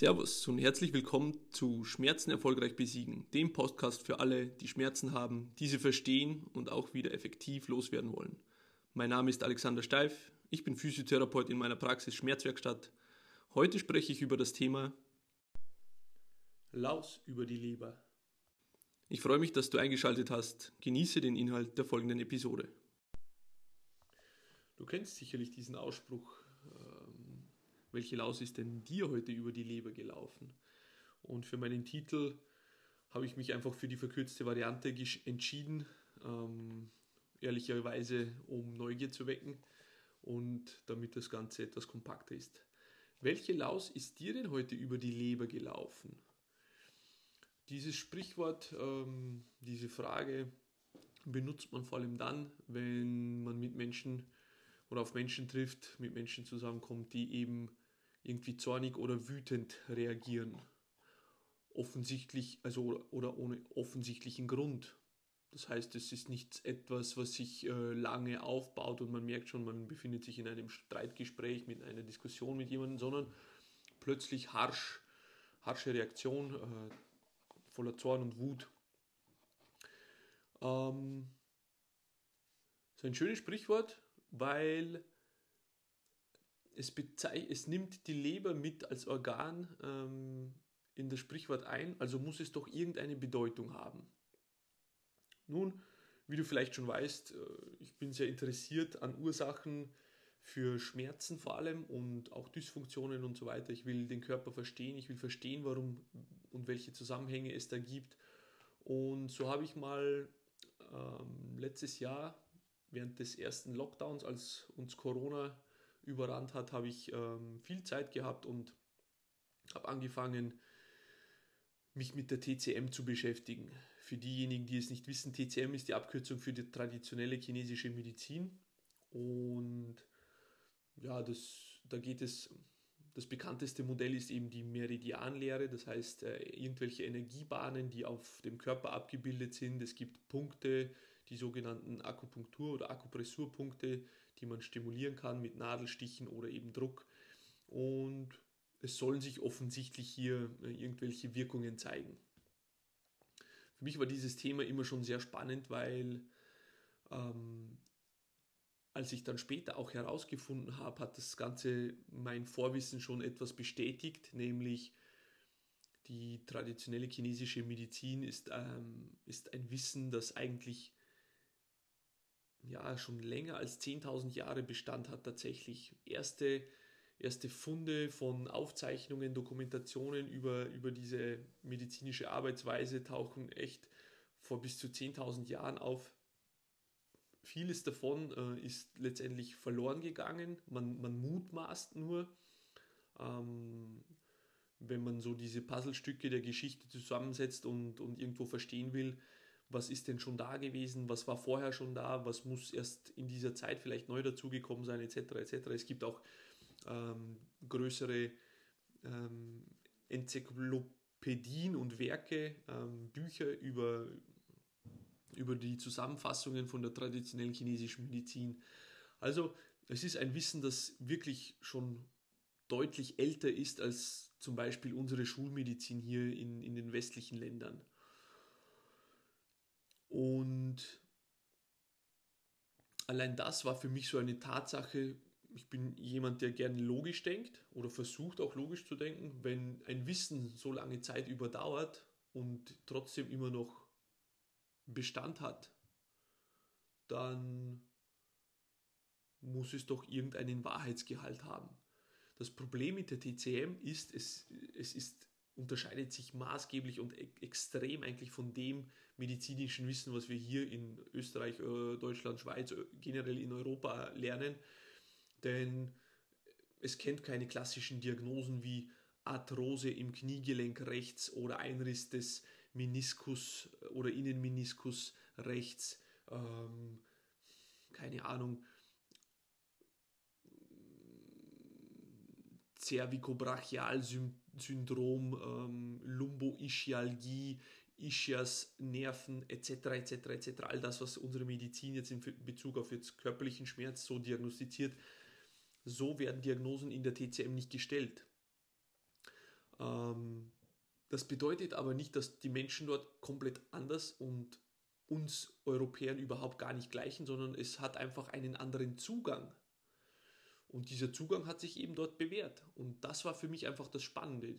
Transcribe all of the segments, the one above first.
Servus und herzlich willkommen zu Schmerzen erfolgreich besiegen, dem Podcast für alle, die Schmerzen haben, diese verstehen und auch wieder effektiv loswerden wollen. Mein Name ist Alexander Steif, ich bin Physiotherapeut in meiner Praxis Schmerzwerkstatt. Heute spreche ich über das Thema Laus über die Leber. Ich freue mich, dass du eingeschaltet hast. Genieße den Inhalt der folgenden Episode. Du kennst sicherlich diesen Ausspruch, welche Laus ist denn dir heute über die Leber gelaufen? Und für meinen Titel habe ich mich einfach für die verkürzte Variante entschieden, ähm, ehrlicherweise um Neugier zu wecken und damit das Ganze etwas kompakter ist. Welche Laus ist dir denn heute über die Leber gelaufen? Dieses Sprichwort, ähm, diese Frage benutzt man vor allem dann, wenn man mit Menschen oder auf Menschen trifft, mit Menschen zusammenkommt, die eben irgendwie zornig oder wütend reagieren. Offensichtlich, also oder ohne offensichtlichen Grund. Das heißt, es ist nicht etwas, was sich äh, lange aufbaut und man merkt schon, man befindet sich in einem Streitgespräch, mit einer Diskussion mit jemandem, sondern plötzlich harsch, harsche Reaktion, äh, voller Zorn und Wut. Ähm, so ein schönes Sprichwort, weil es, es nimmt die Leber mit als Organ ähm, in das Sprichwort ein, also muss es doch irgendeine Bedeutung haben. Nun, wie du vielleicht schon weißt, äh, ich bin sehr interessiert an Ursachen für Schmerzen vor allem und auch Dysfunktionen und so weiter. Ich will den Körper verstehen, ich will verstehen, warum und welche Zusammenhänge es da gibt. Und so habe ich mal ähm, letztes Jahr während des ersten Lockdowns, als uns Corona überrannt hat, habe ich ähm, viel Zeit gehabt und habe angefangen, mich mit der TCM zu beschäftigen. Für diejenigen, die es nicht wissen, TCM ist die Abkürzung für die traditionelle chinesische Medizin. Und ja, das, da geht es, das bekannteste Modell ist eben die Meridianlehre, das heißt äh, irgendwelche Energiebahnen, die auf dem Körper abgebildet sind. Es gibt Punkte, die sogenannten Akupunktur- oder Akupressurpunkte, die man stimulieren kann mit Nadelstichen oder eben Druck. Und es sollen sich offensichtlich hier äh, irgendwelche Wirkungen zeigen. Für mich war dieses Thema immer schon sehr spannend, weil ähm, als ich dann später auch herausgefunden habe, hat das Ganze mein Vorwissen schon etwas bestätigt, nämlich die traditionelle chinesische Medizin ist, ähm, ist ein Wissen, das eigentlich ja, schon länger als 10.000 Jahre Bestand hat tatsächlich. Erste, erste Funde von Aufzeichnungen, Dokumentationen über, über diese medizinische Arbeitsweise tauchen echt vor bis zu 10.000 Jahren auf. Vieles davon äh, ist letztendlich verloren gegangen. Man, man mutmaßt nur, ähm, wenn man so diese Puzzlestücke der Geschichte zusammensetzt und, und irgendwo verstehen will, was ist denn schon da gewesen, was war vorher schon da, was muss erst in dieser Zeit vielleicht neu dazugekommen sein, etc. etc. Es gibt auch ähm, größere ähm, Enzyklopädien und Werke, ähm, Bücher über, über die Zusammenfassungen von der traditionellen chinesischen Medizin. Also es ist ein Wissen, das wirklich schon deutlich älter ist als zum Beispiel unsere Schulmedizin hier in, in den westlichen Ländern. Und allein das war für mich so eine Tatsache. Ich bin jemand, der gerne logisch denkt oder versucht auch logisch zu denken. Wenn ein Wissen so lange Zeit überdauert und trotzdem immer noch Bestand hat, dann muss es doch irgendeinen Wahrheitsgehalt haben. Das Problem mit der TCM ist, es, es ist unterscheidet sich maßgeblich und e extrem eigentlich von dem medizinischen Wissen, was wir hier in Österreich, äh, Deutschland, Schweiz, äh, generell in Europa lernen. Denn es kennt keine klassischen Diagnosen wie Arthrose im Kniegelenk rechts oder Einriss des Meniskus äh, oder Innenmeniskus rechts. Ähm, keine Ahnung, Cervicobrachialsyndrom, ähm, Lumboischialgie, Ischias, Nerven etc. etc. etc. All das, was unsere Medizin jetzt in Bezug auf jetzt körperlichen Schmerz so diagnostiziert, so werden Diagnosen in der TCM nicht gestellt. Ähm, Das bedeutet aber nicht, dass die Menschen dort komplett anders und uns Europäern überhaupt gar nicht gleichen, sondern es hat einfach einen anderen Zugang. Und dieser Zugang hat sich eben dort bewährt. Und das war für mich einfach das Spannende.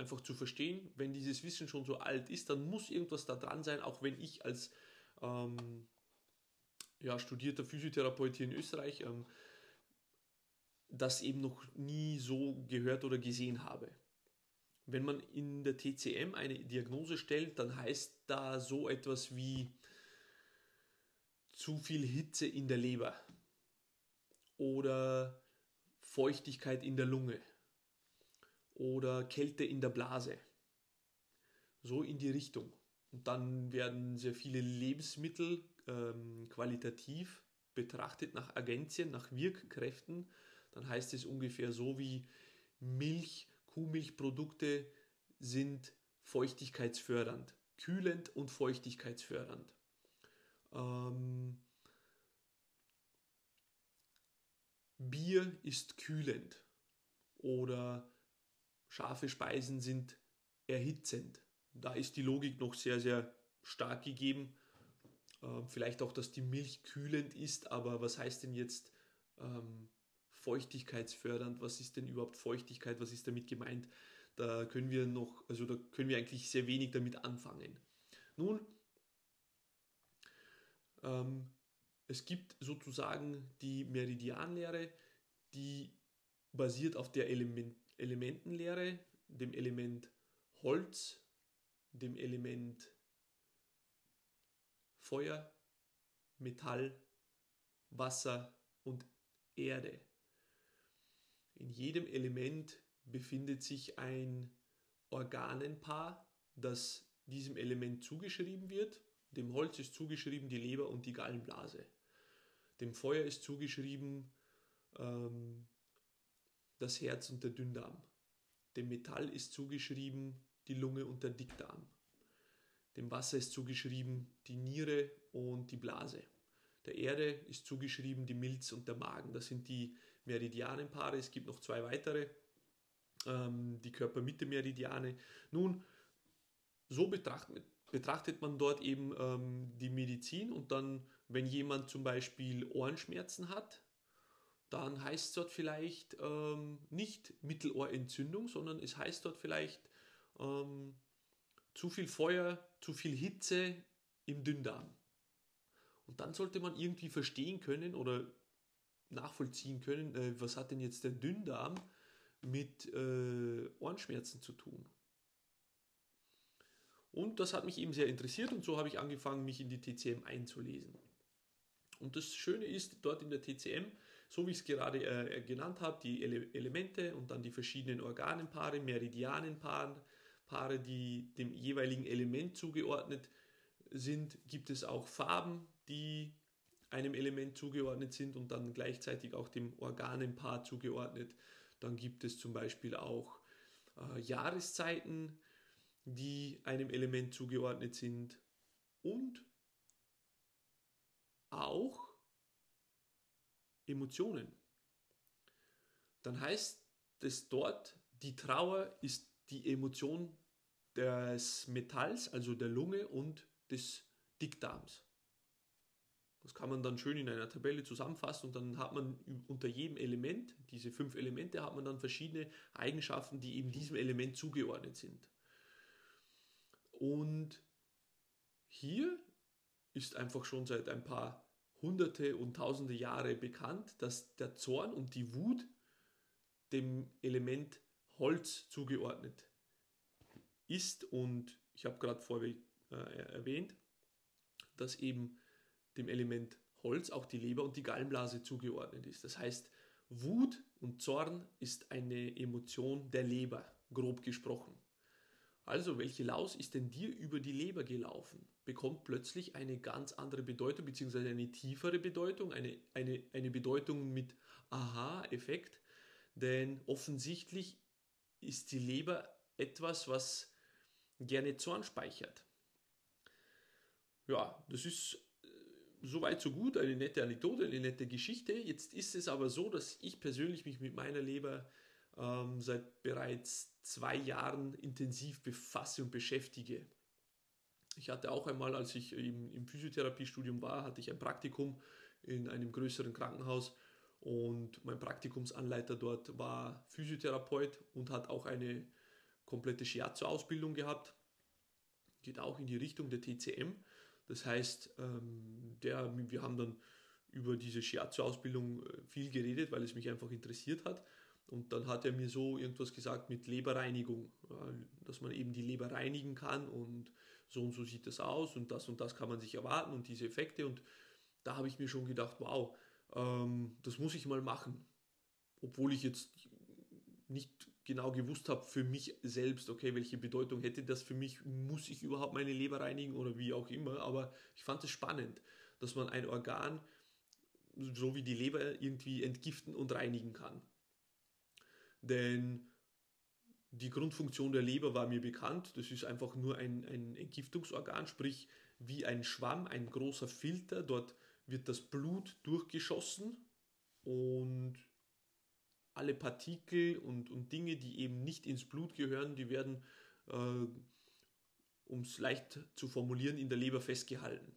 Einfach zu verstehen, wenn dieses Wissen schon so alt ist, dann muss irgendwas da dran sein, auch wenn ich als ähm, ja, studierter Physiotherapeut hier in Österreich ähm, das eben noch nie so gehört oder gesehen habe. Wenn man in der TCM eine Diagnose stellt, dann heißt da so etwas wie zu viel Hitze in der Leber oder Feuchtigkeit in der Lunge oder Kälte in der Blase. So in die Richtung. Und dann werden sehr viele Lebensmittel ähm, qualitativ betrachtet nach Agenzien, nach Wirkkräften. Dann heißt es ungefähr so wie Milch, Kuhmilchprodukte sind feuchtigkeitsfördernd, kühlend und feuchtigkeitsfördernd. Ähm, Bier ist kühlend oder scharfe Speisen sind erhitzend. Da ist die Logik noch sehr, sehr stark gegeben. Ähm, vielleicht auch, dass die Milch kühlend ist, aber was heißt denn jetzt ähm, feuchtigkeitsfördernd? Was ist denn überhaupt Feuchtigkeit? Was ist damit gemeint? Da können wir noch, also da können wir eigentlich sehr wenig damit anfangen. Nun, ähm, es gibt sozusagen die Meridianlehre, die basiert auf der Element Elementenlehre, dem Element Holz, dem Element Feuer, Metall, Wasser und Erde. In jedem Element befindet sich ein Organenpaar, das diesem Element zugeschrieben wird. Dem Holz ist zugeschrieben die Leber und die Gallenblase. Dem Feuer ist zugeschrieben ähm, das Herz und der Dünndarm. Dem Metall ist zugeschrieben die Lunge und der Dickdarm. Dem Wasser ist zugeschrieben die Niere und die Blase. Der Erde ist zugeschrieben die Milz und der Magen. Das sind die Meridianenpaare. Es gibt noch zwei weitere, ähm, die Körpermitte-Meridiane. Nun, so betrachtet, betrachtet man dort eben ähm, die Medizin und dann, wenn jemand zum Beispiel Ohrenschmerzen hat, dann heißt es dort vielleicht ähm, nicht Mittelohrentzündung, sondern es heißt dort vielleicht ähm, zu viel Feuer, zu viel Hitze im Dünndarm. Und dann sollte man irgendwie verstehen können oder nachvollziehen können, äh, was hat denn jetzt der Dünndarm mit äh, Ohrenschmerzen zu tun. Und das hat mich eben sehr interessiert und so habe ich angefangen, mich in die TCM einzulesen. Und das Schöne ist, dort in der TCM so wie ich es gerade äh, genannt habe, die Ele Elemente und dann die verschiedenen Organenpaare, Meridianenpaare, Paare, die dem jeweiligen Element zugeordnet sind, gibt es auch Farben, die einem Element zugeordnet sind und dann gleichzeitig auch dem Organenpaar zugeordnet. Dann gibt es zum Beispiel auch äh, Jahreszeiten, die einem Element zugeordnet sind und auch Emotionen, dann heißt es dort, die Trauer ist die Emotion des Metalls, also der Lunge und des Dickdarms. Das kann man dann schön in einer Tabelle zusammenfassen und dann hat man unter jedem Element, diese fünf Elemente, hat man dann verschiedene Eigenschaften, die eben diesem Element zugeordnet sind. Und hier ist einfach schon seit ein paar hunderte und tausende Jahre bekannt, dass der Zorn und die Wut dem Element Holz zugeordnet ist. Und ich habe gerade vorher äh, erwähnt, dass eben dem Element Holz auch die Leber und die Gallenblase zugeordnet ist. Das heißt, Wut und Zorn ist eine Emotion der Leber, grob gesprochen. Also, welche Laus ist denn dir über die Leber gelaufen? Bekommt plötzlich eine ganz andere Bedeutung, beziehungsweise eine tiefere Bedeutung, eine, eine, eine Bedeutung mit Aha-Effekt. Denn offensichtlich ist die Leber etwas, was gerne Zorn speichert. Ja, das ist äh, soweit so gut, eine nette Anekdote, eine nette Geschichte. Jetzt ist es aber so, dass ich persönlich mich mit meiner Leber ähm, seit bereits zwei Jahren intensiv befasse und beschäftige. Ich hatte auch einmal, als ich im, im Physiotherapiestudium war, hatte ich ein Praktikum in einem größeren Krankenhaus und mein Praktikumsanleiter dort war Physiotherapeut und hat auch eine komplette Shiatsu-Ausbildung gehabt. Geht auch in die Richtung der TCM. Das heißt, ähm, der, wir haben dann über diese Shiatsu-Ausbildung äh, viel geredet, weil es mich einfach interessiert hat. Und dann hat er mir so irgendwas gesagt mit Leberreinigung, dass man eben die Leber reinigen kann und so und so sieht das aus und das und das kann man sich erwarten und diese Effekte. Und da habe ich mir schon gedacht, wow, ähm, das muss ich mal machen. Obwohl ich jetzt nicht genau gewusst habe für mich selbst, okay, welche Bedeutung hätte das für mich, muss ich überhaupt meine Leber reinigen oder wie auch immer, aber ich fand es spannend, dass man ein Organ, so wie die Leber, irgendwie entgiften und reinigen kann. Denn die Grundfunktion der Leber war mir bekannt, das ist einfach nur ein, ein Entgiftungsorgan, sprich wie ein Schwamm, ein großer Filter, dort wird das Blut durchgeschossen und alle Partikel und, und Dinge, die eben nicht ins Blut gehören, die werden, äh, um es leicht zu formulieren, in der Leber festgehalten.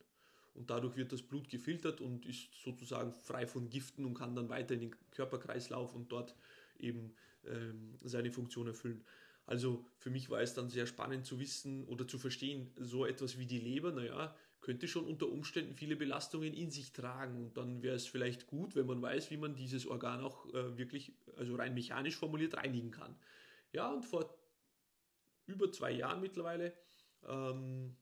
Und dadurch wird das Blut gefiltert und ist sozusagen frei von Giften und kann dann weiter in den Körperkreislauf und dort eben ähm, seine Funktion erfüllen. Also für mich war es dann sehr spannend zu wissen oder zu verstehen, so etwas wie die Leber, naja, könnte schon unter Umständen viele Belastungen in sich tragen. Und dann wäre es vielleicht gut, wenn man weiß, wie man dieses Organ auch äh, wirklich, also rein mechanisch formuliert, reinigen kann. Ja, und vor über zwei Jahren mittlerweile, ähm,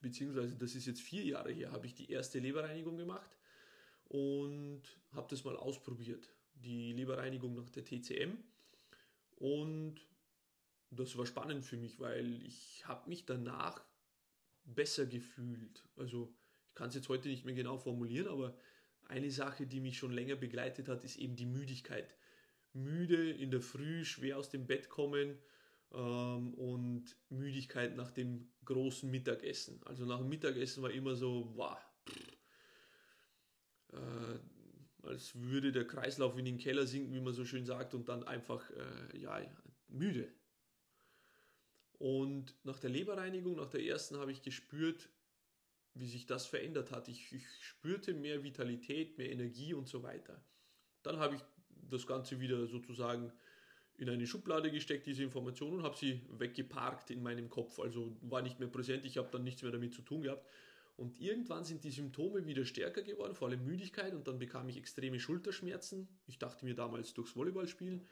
beziehungsweise das ist jetzt vier Jahre her, habe ich die erste Leberreinigung gemacht und habe das mal ausprobiert. Die Leberreinigung nach der TCM. Und das war spannend für mich, weil ich habe mich danach besser gefühlt. Also ich kann es jetzt heute nicht mehr genau formulieren, aber eine Sache, die mich schon länger begleitet hat, ist eben die Müdigkeit. Müde in der Früh, schwer aus dem Bett kommen ähm, und Müdigkeit nach dem großen Mittagessen. Also nach dem Mittagessen war immer so, wow, äh, als würde der Kreislauf in den Keller sinken, wie man so schön sagt, und dann einfach, äh, ja, müde. Und nach der Leberreinigung, nach der ersten, habe ich gespürt, wie sich das verändert hat. Ich, ich, spürte mehr Vitalität, mehr Energie und so weiter. Dann habe ich das Ganze wieder sozusagen in eine Schublade gesteckt, diese Informationen, und habe sie weggeparkt in meinem Kopf. Also war nicht mehr präsent, ich habe dann nichts mehr damit zu tun gehabt. Und irgendwann sind die Symptome wieder stärker geworden, vor allem Müdigkeit, und dann bekam ich extreme Schulterschmerzen. Ich dachte mir damals durchs Volleyballspielen.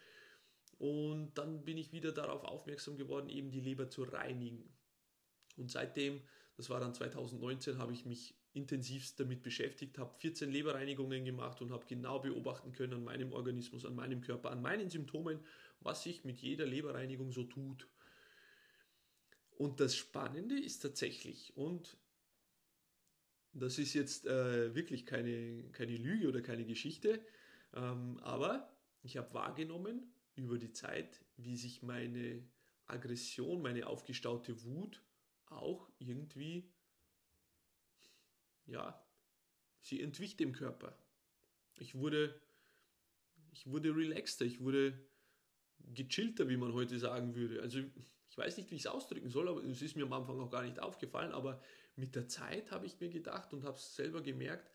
Und dann bin ich wieder darauf aufmerksam geworden, eben die Leber zu reinigen. Und seitdem, das war dann 2019, habe ich mich intensivst damit beschäftigt, habe 14 Leberreinigungen gemacht und habe genau beobachten können an meinem Organismus, an meinem Körper, an meinen Symptomen, was sich mit jeder Leberreinigung so tut. Und das Spannende ist tatsächlich, und das ist jetzt äh, wirklich keine, keine Lüge oder keine Geschichte, ähm, aber ich habe wahrgenommen, über die Zeit, wie sich meine Aggression, meine aufgestaute Wut auch irgendwie, ja, sie entwich dem Körper. Ich wurde, ich wurde relaxter, ich wurde gechillter, wie man heute sagen würde. Also ich weiß nicht, wie ich es ausdrücken soll, aber es ist mir am Anfang auch gar nicht aufgefallen, aber mit der Zeit habe ich mir gedacht und habe es selber gemerkt,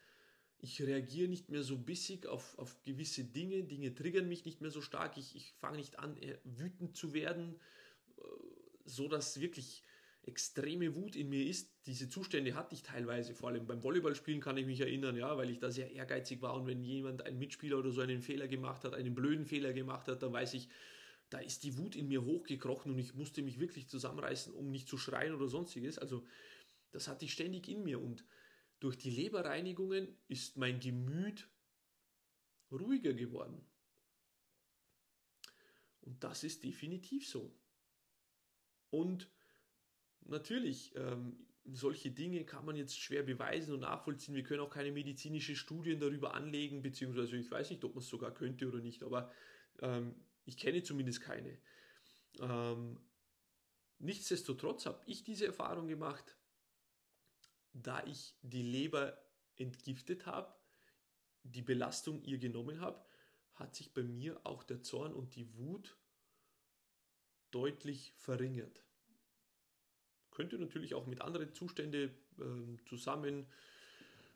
ich reagiere nicht mehr so bissig auf, auf gewisse Dinge, Dinge triggern mich nicht mehr so stark, ich, ich fange nicht an, wütend zu werden, äh, so dass wirklich extreme Wut in mir ist. Diese Zustände hatte ich teilweise, vor allem beim Volleyballspielen kann ich mich erinnern, ja, weil ich da sehr ehrgeizig war und wenn jemand, ein Mitspieler oder so einen Fehler gemacht hat, einen blöden Fehler gemacht hat, dann weiß ich, da ist die Wut in mir hochgekrochen und ich musste mich wirklich zusammenreißen, um nicht zu schreien oder sonstiges. Also das hatte ich ständig in mir und durch die Leberreinigungen ist mein Gemüt ruhiger geworden. Und das ist definitiv so. Und natürlich, ähm, solche Dinge kann man jetzt schwer beweisen und nachvollziehen. Wir können auch keine medizinischen Studien darüber anlegen, beziehungsweise ich weiß nicht, ob man es sogar könnte oder nicht, aber ähm, ich kenne zumindest keine. Ähm, nichtsdestotrotz habe ich diese Erfahrung gemacht, da ich die Leber entgiftet habe, die Belastung ihr genommen habe, hat sich bei mir auch der Zorn und die Wut deutlich verringert. Könnte natürlich auch mit anderen Zuständen äh, zusammen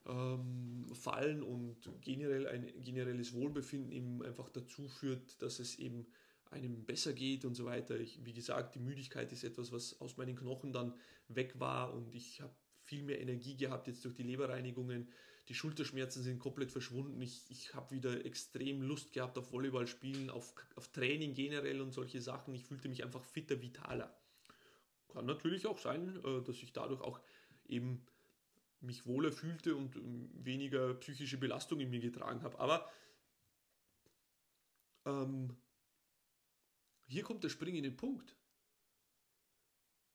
ähm, fallen und generell ein generelles Wohlbefinden eben einfach dazu führt, dass es eben einem besser geht und so weiter. Ich, wie gesagt, die Müdigkeit ist etwas, was aus meinen Knochen dann weg war und ich habe viel mehr Energie gehabt jetzt durch die Leberreinigungen. Die Schulterschmerzen sind komplett verschwunden. Ich, ich habe wieder extrem Lust gehabt auf Volleyball spielen, auf, auf Training generell und solche Sachen. Ich fühlte mich einfach fitter, vitaler. Kann natürlich auch sein, äh, dass ich dadurch auch eben mich wohler fühlte und ähm, weniger psychische Belastung in mir getragen habe. Aber ähm, hier kommt der springende Punkt.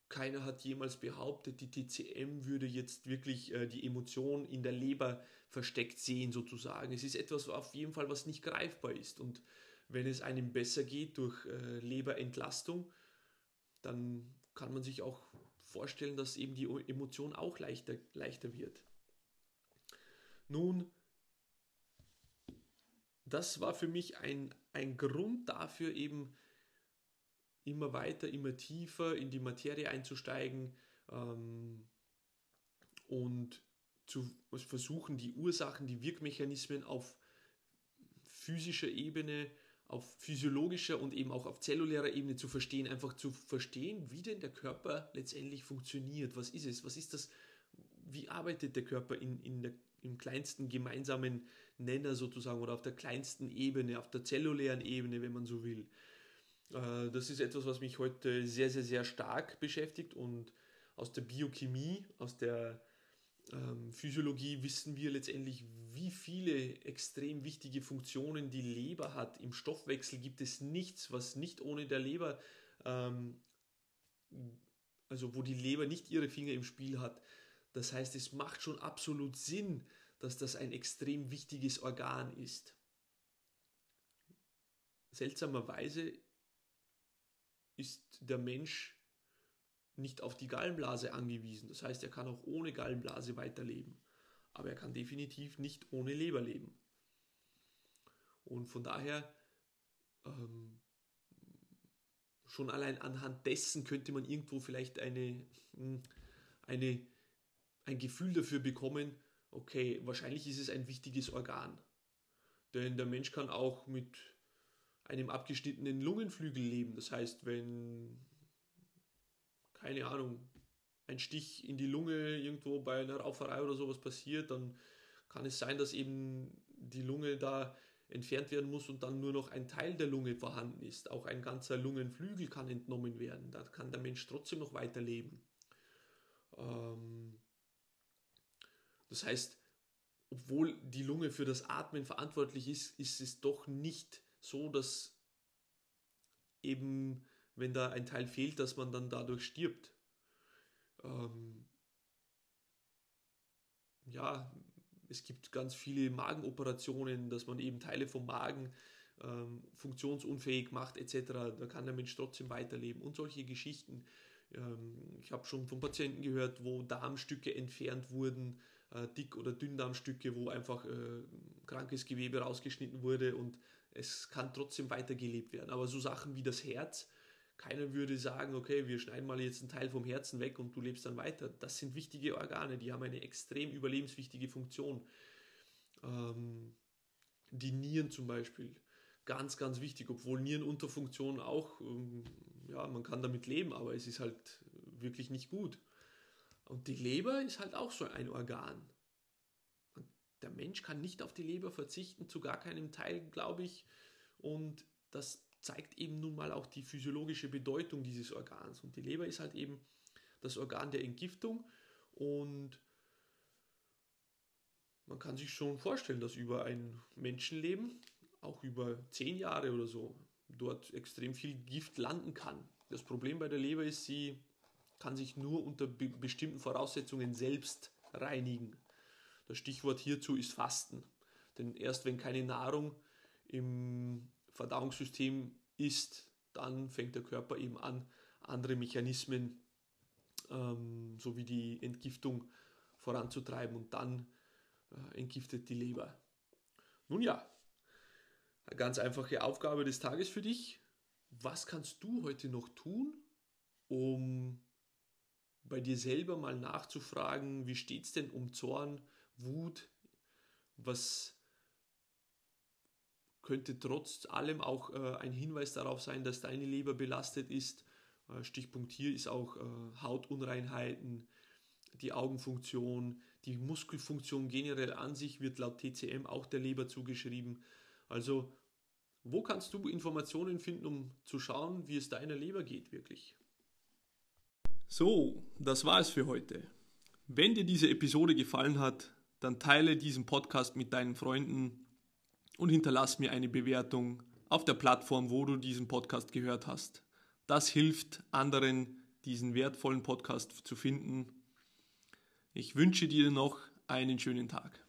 Keiner hat jemals behauptet, die TCM würde jetzt wirklich äh, die Emotion in der Leber versteckt sehen, sozusagen. Es ist etwas auf jeden Fall, was nicht greifbar ist. Und wenn es einem besser geht durch äh, Leberentlastung, dann kann man sich auch vorstellen, dass eben die Emotion auch leichter, leichter wird. Nun, das war für mich ein, ein Grund dafür, eben immer weiter, immer tiefer in die Materie einzusteigen ähm, und zu versuchen, die Ursachen, die Wirkmechanismen auf physischer Ebene auf physiologischer und eben auch auf zellulärer Ebene zu verstehen, einfach zu verstehen, wie denn der Körper letztendlich funktioniert. Was ist es? Was ist das? Wie arbeitet der Körper in, in der, im kleinsten gemeinsamen Nenner sozusagen oder auf der kleinsten Ebene, auf der zellulären Ebene, wenn man so will? Äh, das ist etwas, was mich heute sehr, sehr, sehr stark beschäftigt und aus der Biochemie, aus der ähm, Physiologie wissen wir letztendlich, wie viele extrem wichtige Funktionen die Leber hat. Im Stoffwechsel gibt es nichts, was nicht ohne der Leber, ähm, also wo die Leber nicht ihre Finger im Spiel hat. Das heißt, es macht schon absolut Sinn, dass das ein extrem wichtiges Organ ist. Seltsamerweise ist der Mensch nicht auf die Gallenblase angewiesen. Das heißt, er kann auch ohne Gallenblase weiterleben. Aber er kann definitiv nicht ohne Leber leben. Und von daher, ähm, schon allein anhand dessen könnte man irgendwo vielleicht eine, hm, eine, ein Gefühl dafür bekommen, okay, wahrscheinlich ist es ein wichtiges Organ. Denn der Mensch kann auch mit einem abgeschnittenen Lungenflügel leben. Das heißt, wenn keine Ahnung, ein Stich in die Lunge irgendwo bei einer Rauferei oder sowas passiert, dann kann es sein, dass eben die Lunge da entfernt werden muss und dann nur noch ein Teil der Lunge vorhanden ist. Auch ein ganzer Lungenflügel kann entnommen werden. Da kann der Mensch trotzdem noch weiterleben. Ähm das heißt, obwohl die Lunge für das Atmen verantwortlich ist, ist es doch nicht so, dass eben wenn da ein Teil fehlt, dass man dann dadurch stirbt. Ähm, ja, es gibt ganz viele Magenoperationen, dass man eben Teile vom Magen ähm, funktionsunfähig macht etc. Da kann der Mensch trotzdem weiterleben und solche Geschichten. Ähm, ich habe schon von Patienten gehört, wo Darmstücke entfernt wurden, äh, Dick- oder Dünndarmstücke, wo einfach äh, krankes Gewebe rausgeschnitten wurde und es kann trotzdem weitergelebt werden. Aber so Sachen wie das Herz, keiner würde sagen, okay, wir schneiden mal jetzt einen Teil vom Herzen weg und du lebst dann weiter. Das sind wichtige Organe, die haben eine extrem überlebenswichtige Funktion. Ähm, die Nieren zum Beispiel, ganz, ganz wichtig, obwohl Nierenunterfunktion auch, ähm, ja, man kann damit leben, aber es ist halt wirklich nicht gut. Und die Leber ist halt auch so ein Organ. Der Mensch kann nicht auf die Leber verzichten, zu gar keinem Teil, glaube ich. Und das zeigt eben nun mal auch die physiologische Bedeutung dieses Organs. Und die Leber ist halt eben das Organ der Entgiftung und man kann sich schon vorstellen, dass über ein Menschenleben, auch über zehn Jahre oder so, dort extrem viel Gift landen kann. Das Problem bei der Leber ist, sie kann sich nur unter be bestimmten Voraussetzungen selbst reinigen. Das Stichwort hierzu ist Fasten. Denn erst wenn keine Nahrung im Verdauungssystem ist, dann fängt der Körper eben an, andere Mechanismen ähm, sowie die Entgiftung voranzutreiben und dann äh, entgiftet die Leber. Nun ja, Eine ganz einfache Aufgabe des Tages für dich. Was kannst du heute noch tun, um bei dir selber mal nachzufragen, wie steht es denn um Zorn, Wut, was könnte trotz allem auch äh, ein Hinweis darauf sein, dass deine Leber belastet ist. Äh, Stichpunkt hier ist auch äh, Hautunreinheiten, die Augenfunktion, die Muskelfunktion generell an sich wird laut TCM auch der Leber zugeschrieben. Also wo kannst du Informationen finden, um zu schauen, wie es deiner Leber geht wirklich? So, das war es für heute. Wenn dir diese Episode gefallen hat, dann teile diesen Podcast mit deinen Freunden und hinterlass mir eine Bewertung auf der Plattform, wo du diesen Podcast gehört hast. Das hilft anderen, diesen wertvollen Podcast zu finden. Ich wünsche dir noch einen schönen Tag.